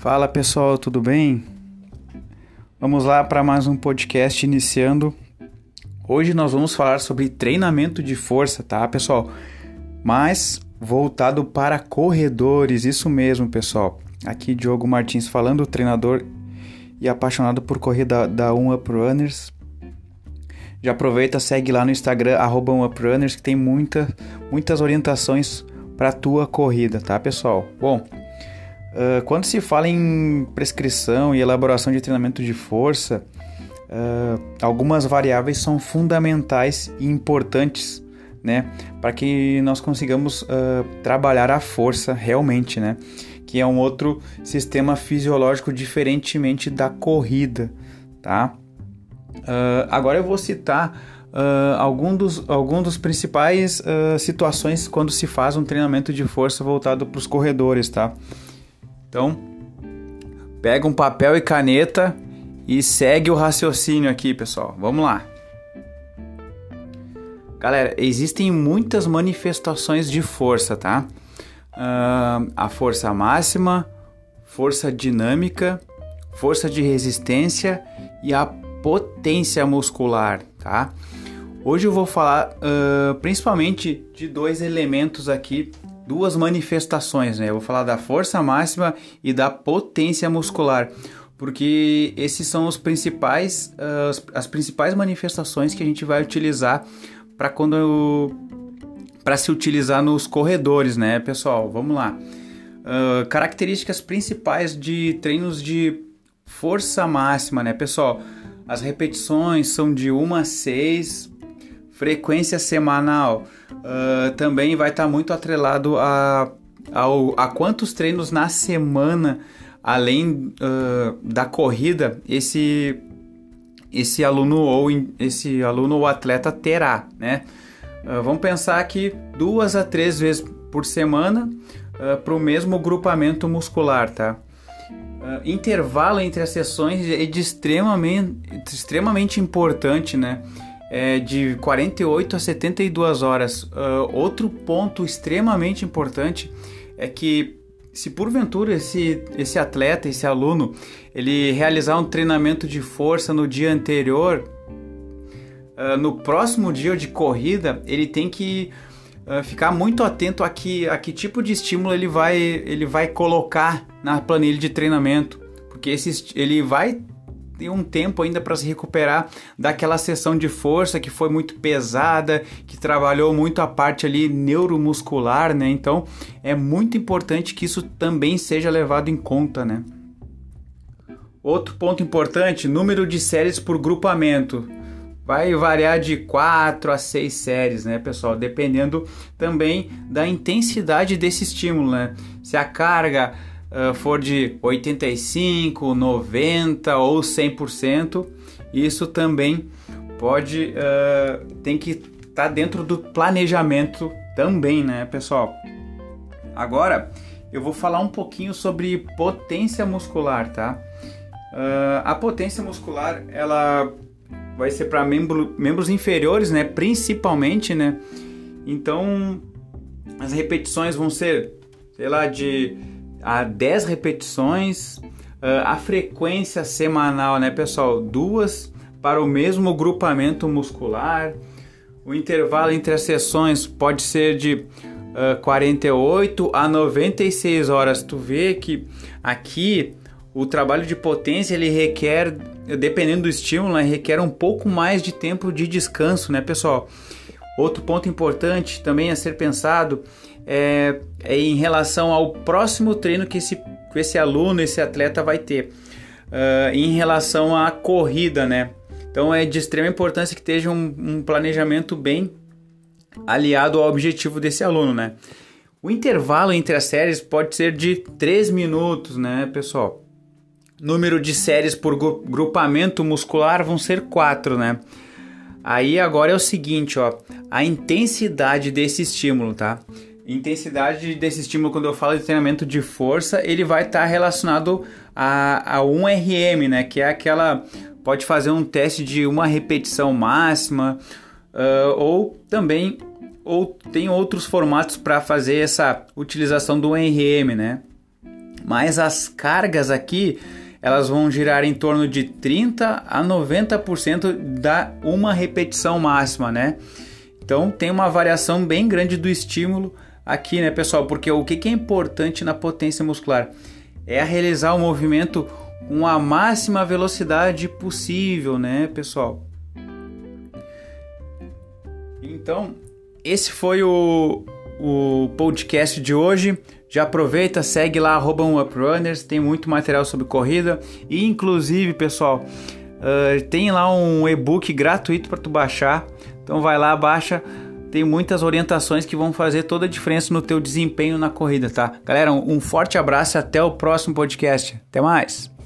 Fala pessoal, tudo bem? Vamos lá para mais um podcast iniciando. Hoje nós vamos falar sobre treinamento de força, tá, pessoal? Mas voltado para corredores, isso mesmo, pessoal. Aqui Diogo Martins falando, treinador e apaixonado por corrida da One Up Runners. Já aproveita, segue lá no Instagram @oneuprunners que tem muita, muitas orientações para tua corrida, tá, pessoal? Bom, uh, quando se fala em prescrição e elaboração de treinamento de força, uh, algumas variáveis são fundamentais e importantes, né, para que nós consigamos uh, trabalhar a força realmente, né, que é um outro sistema fisiológico diferentemente da corrida, tá? Agora eu vou citar uh, algum dos, algum dos principais uh, situações quando se faz um treinamento de força voltado para os corredores, tá? Então, pega um papel e caneta e segue o raciocínio aqui, pessoal. Vamos lá. Galera, existem muitas manifestações de força, tá? Uh, a força máxima, força dinâmica, força de resistência e a potência muscular, tá? Hoje eu vou falar uh, principalmente de dois elementos aqui, duas manifestações, né? Eu vou falar da força máxima e da potência muscular, porque esses são os principais, uh, as principais manifestações que a gente vai utilizar para quando para se utilizar nos corredores, né, pessoal? Vamos lá. Uh, características principais de treinos de força máxima, né, pessoal? As repetições são de 1 a 6, frequência semanal uh, também vai estar tá muito atrelado a, a quantos treinos na semana, além uh, da corrida, esse, esse aluno ou esse aluno ou atleta terá, né? Uh, vamos pensar que duas a três vezes por semana para o mesmo grupamento muscular, tá? Intervalo entre as sessões é de extremamente, extremamente importante, né? É de 48 a 72 horas. Uh, outro ponto extremamente importante é que se porventura esse, esse atleta, esse aluno, ele realizar um treinamento de força no dia anterior, uh, no próximo dia de corrida, ele tem que uh, ficar muito atento a que, a que tipo de estímulo ele vai, ele vai colocar na planilha de treinamento, porque esse, ele vai ter um tempo ainda para se recuperar daquela sessão de força que foi muito pesada, que trabalhou muito a parte ali neuromuscular, né? Então é muito importante que isso também seja levado em conta, né? Outro ponto importante, número de séries por grupamento vai variar de 4 a 6 séries, né, pessoal? Dependendo também da intensidade desse estímulo, né? Se a carga uh, for de 85, 90 ou 100%, isso também pode uh, tem que estar tá dentro do planejamento também, né, pessoal? Agora eu vou falar um pouquinho sobre potência muscular, tá? Uh, a potência muscular ela vai ser para membro, membros inferiores, né? Principalmente, né? Então, as repetições vão ser, sei lá, de a 10 repetições. Uh, a frequência semanal, né, pessoal? Duas para o mesmo grupamento muscular. O intervalo entre as sessões pode ser de uh, 48 a 96 horas. Tu vê que aqui o trabalho de potência ele requer, dependendo do estímulo, né, requer um pouco mais de tempo de descanso, né, pessoal? Outro ponto importante também a ser pensado é, é em relação ao próximo treino que esse, que esse aluno, esse atleta vai ter, uh, em relação à corrida, né? Então é de extrema importância que esteja um, um planejamento bem aliado ao objetivo desse aluno, né? O intervalo entre as séries pode ser de 3 minutos, né, pessoal? número de séries por grupamento muscular vão ser quatro, né? Aí agora é o seguinte, ó, a intensidade desse estímulo, tá? Intensidade desse estímulo, quando eu falo de treinamento de força, ele vai estar tá relacionado a, a 1RM, né? Que é aquela. Pode fazer um teste de uma repetição máxima, uh, ou também ou tem outros formatos para fazer essa utilização do 1RM, né? mas as cargas aqui elas vão girar em torno de 30 a 90% da uma repetição máxima, né? Então tem uma variação bem grande do estímulo aqui, né, pessoal? Porque o que é importante na potência muscular é realizar o movimento com a máxima velocidade possível, né, pessoal? Então, esse foi o, o podcast de hoje. Já aproveita, segue lá, arroba UpRunners, tem muito material sobre corrida. E inclusive, pessoal, uh, tem lá um e-book gratuito para tu baixar. Então vai lá, baixa. Tem muitas orientações que vão fazer toda a diferença no teu desempenho na corrida, tá? Galera, um forte abraço e até o próximo podcast. Até mais!